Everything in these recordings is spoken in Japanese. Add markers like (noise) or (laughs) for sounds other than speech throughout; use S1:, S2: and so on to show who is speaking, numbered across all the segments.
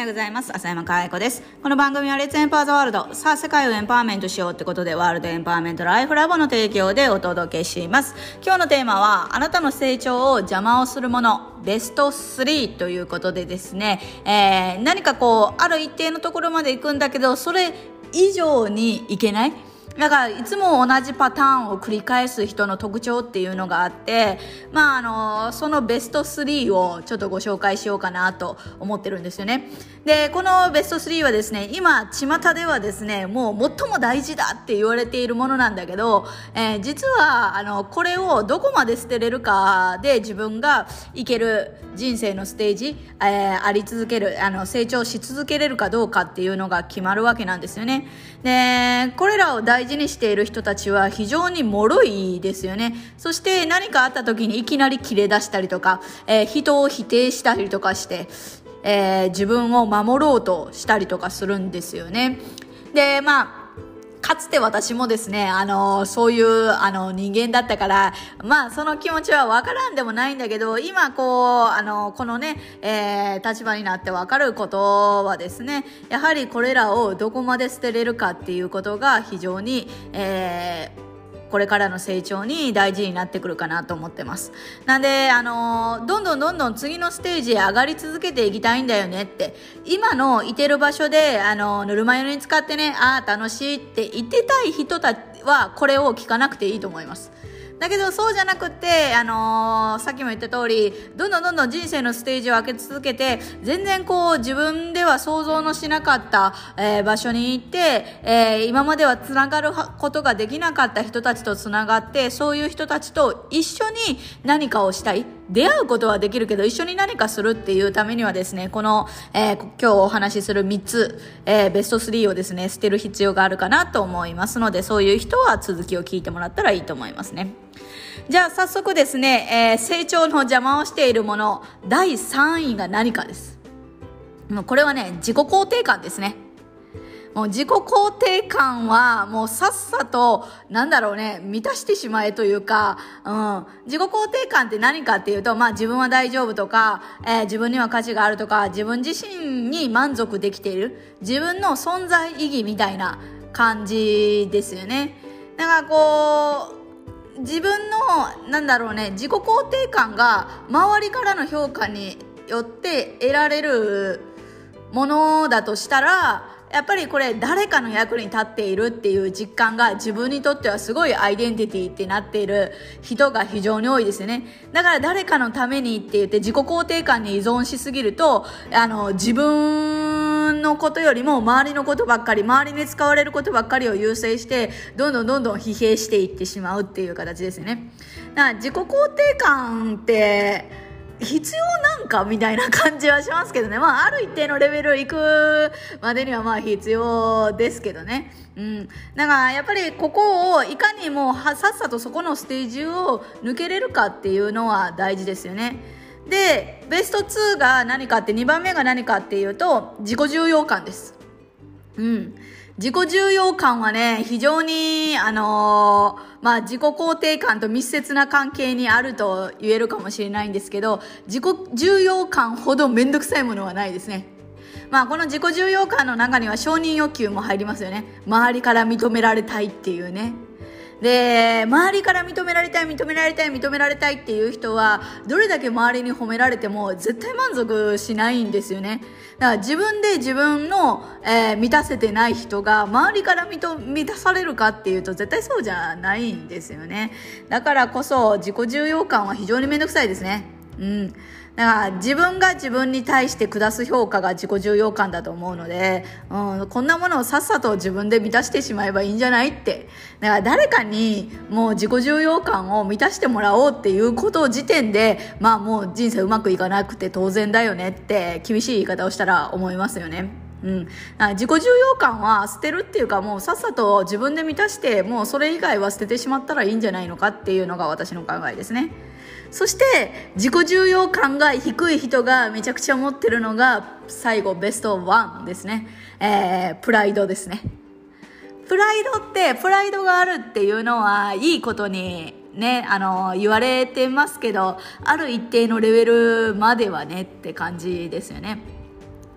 S1: はようございます。浅山か愛子です。この番組はレッツエンパワーズワールド。さあ、世界をエンパワーメントしようってことで、ワールドエンパワーメントライフラボの提供でお届けします。今日のテーマは、あなたの成長を邪魔をするもの、ベスト3ということでですね、えー、何かこう、ある一定のところまで行くんだけど、それ以上にいけないだからいつも同じパターンを繰り返す人の特徴っていうのがあって、まああの、そのベスト3をちょっとご紹介しようかなと思ってるんですよね。で、このベスト3はですね、今、巷ではですね、もう最も大事だって言われているものなんだけど、えー、実は、あの、これをどこまで捨てれるかで自分がいける人生のステージ、えー、あり続ける、あの、成長し続けれるかどうかっていうのが決まるわけなんですよね。で、これらを大事にしている人たちは非常に脆いですよね。そして何かあった時にいきなり切れ出したりとか、えー、人を否定したりとかして、えー、自分を守ろうとしたりとかするんですよね。で、まあ、かつて私もですね、あの、そういう、あの、人間だったから、まあ、その気持ちはわからんでもないんだけど、今、こう、あの、このね、えー、立場になってわかることはですね、やはりこれらをどこまで捨てれるかっていうことが非常に、えー、これからの成長に大事になってくるかなと思ってます。なんで、あの、どんどんどんどん次のステージへ上がり続けていきたいんだよねって、今のいてる場所で、あの、ぬるま湯に使ってね、ああ、楽しいって言ってたい人たちは、これを聞かなくていいと思います。だけどそうじゃなくって、あのー、さっきも言った通り、どんどんどんどん人生のステージを開け続けて、全然こう自分では想像のしなかった、えー、場所に行って、えー、今までは繋がることができなかった人たちと繋がって、そういう人たちと一緒に何かをしたい。出会うことはできるけど、一緒に何かするっていうためにはですね、この、えー、今日お話しする3つ、えー、ベスト3をですね、捨てる必要があるかなと思いますので、そういう人は続きを聞いてもらったらいいと思いますね。じゃあ早速ですね、えー、成長の邪魔をしているもの、第3位が何かです。もうこれはね、自己肯定感ですね。もう自己肯定感はもうさっさと、なんだろうね、満たしてしまえというか、うん、自己肯定感って何かっていうと、まあ自分は大丈夫とか、えー、自分には価値があるとか、自分自身に満足できている、自分の存在意義みたいな感じですよね。だからこう、自分のなんだろうね自己肯定感が周りからの評価によって得られるものだとしたらやっぱりこれ誰かの役に立っているっていう実感が自分にとってはすごいアイデンティティってなっている人が非常に多いですよね。だから誰かのためにって言って自己肯定感に依存しすぎると、あの、自分のことよりも周りのことばっかり、周りに使われることばっかりを優先して、どんどんどんどん疲弊していってしまうっていう形ですね。だから自己肯定感って、必要なんかみたいな感じはしますけどね。まあ、ある一定のレベル行くまでにはまあ必要ですけどね。うん。だからやっぱりここをいかにもさっさとそこのステージを抜けれるかっていうのは大事ですよね。で、ベスト2が何かって2番目が何かっていうと自己重要感です。うん。自己重要感はね、非常に、あのー、まあ、自己肯定感と密接な関係にあると言えるかもしれないんですけど、自己重要感ほどめんどくさいものはないですね。まあ、この自己重要感の中には承認欲求も入りますよね。周りから認められたいっていうね。で、周りから認められたい、認められたい、認められたいっていう人は、どれだけ周りに褒められても絶対満足しないんですよね。だから自分で自分の、えー、満たせてない人が周りから満たされるかっていうと絶対そうじゃないんですよね。だからこそ自己重要感は非常にめんどくさいですね。うん。だから自分が自分に対して下す評価が自己重要感だと思うので、うん、こんなものをさっさと自分で満たしてしまえばいいんじゃないって。だから誰かにもう自己重要感を満たしてもらおうっていうこと時点で、まあもう人生うまくいかなくて当然だよねって厳しい言い方をしたら思いますよね。うん、自己重要感は捨てるっていうかもうさっさと自分で満たしてもうそれ以外は捨ててしまったらいいんじゃないのかっていうのが私の考えですね。そして自己重要感が低い人がめちゃくちゃ持ってるのが最後ベストワンですね、えー、プライドですねプライドってプライドがあるっていうのはいいことにね、あの、言われてますけど、ある一定のレベルまではねって感じですよね。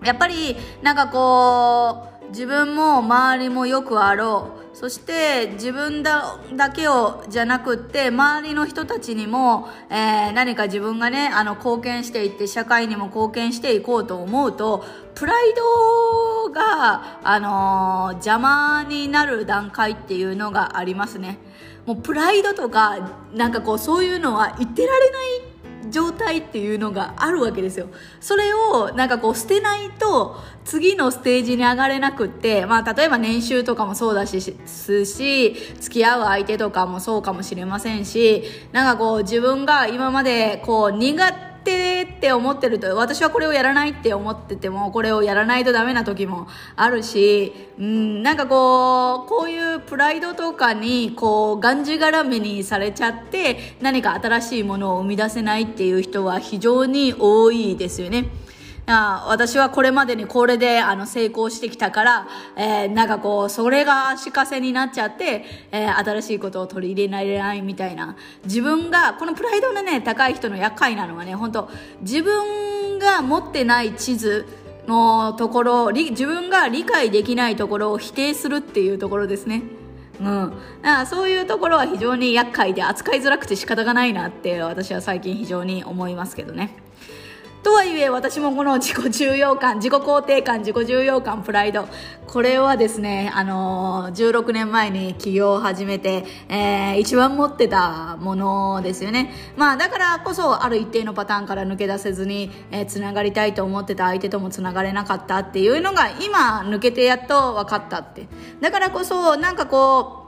S1: やっぱりなんかこう自分も周りもよくあろうそして自分だだけをじゃなくって周りの人たちにも、えー、何か自分がねあの貢献していって社会にも貢献していこうと思うとプライドが、あのー、邪魔になる段階っていうのがありますね。もうプライドとかなんかこうそういうのは言ってられない状態っていうのがあるわけですよ。それをなんかこう捨てないと次のステージに上がれなくって、まあ例えば年収とかもそうだし、すし、付き合う相手とかもそうかもしれませんし、なんかこう自分が今までこう苦手手って思ってると私はこれをやらないって思っててもこれをやらないとダメな時もあるしうんなんかこうこういうプライドとかにこうがんじがらめにされちゃって何か新しいものを生み出せないっていう人は非常に多いですよね。あ私はこれまでにこれであの成功してきたから、えー、なんかこう、それが足かせになっちゃって、えー、新しいことを取り入れられないみたいな。自分が、このプライドのね、高い人の厄介なのはね、本当自分が持ってない地図、のところ自分が理解できないところを否定するっていうところですね。うん、だからそういうところは非常に厄介で扱いづらくて仕方がないなって私は最近非常に思いますけどね。とはいえ私もこの自己重要感 (laughs) 自己肯定感自己重要感プライドこれはですねあの16年前に起業を始めて、えー、一番持ってたものですよね。まあだからこそある一定のパターンから抜け出せずに、えー、つながりたいと思ってた相手ともつながれなかったっていうのが今抜けてやっと分かったって。だからこそなんかこ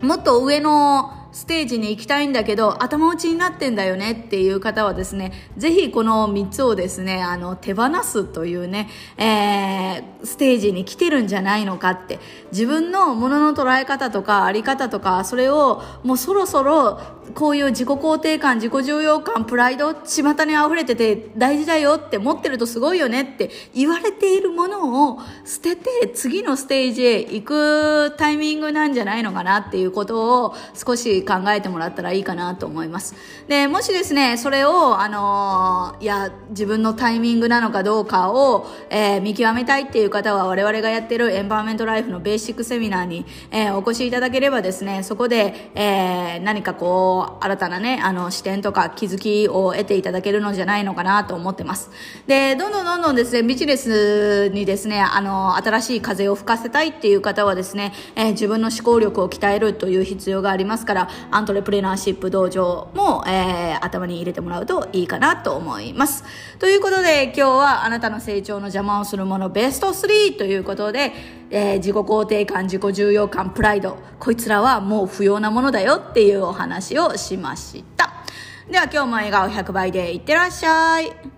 S1: うもっと上のステージに行きたいんだけど頭打ちになってんだよねっていう方はですねぜひこの3つをですねあの手放すというね、えー、ステージに来てるんじゃないのかって自分のものの捉え方とかあり方とかそれをもうそろそろこういう自己肯定感自己重要感プライド巷に溢れてて大事だよって持ってるとすごいよねって言われているものを捨てて次のステージへ行くタイミングなんじゃないのかなっていうことを少し考えてもらったらいいかなと思います。でもしですねそれをあのいや自分のタイミングなのかどうかを、えー、見極めたいっていう方は我々がやってるエンパワーメントライフのベーシックセミナーに、えー、お越しいただければですねそこで、えー、何かこう新たなね、あの、視点とか気づきを得ていただけるのじゃないのかなと思ってます。で、どんどんどんどんですね、ビジネスにですね、あの、新しい風を吹かせたいっていう方はですね、えー、自分の思考力を鍛えるという必要がありますから、アントレプレナーシップ道場も、えー、頭に入れてもらうといいかなと思います。ということで、今日はあなたの成長の邪魔をするものベスト3ということで、えー、自己肯定感、自己重要感、プライド、こいつらはもう不要なものだよっていうお話をしました。では今日も笑顔100倍でいってらっしゃい。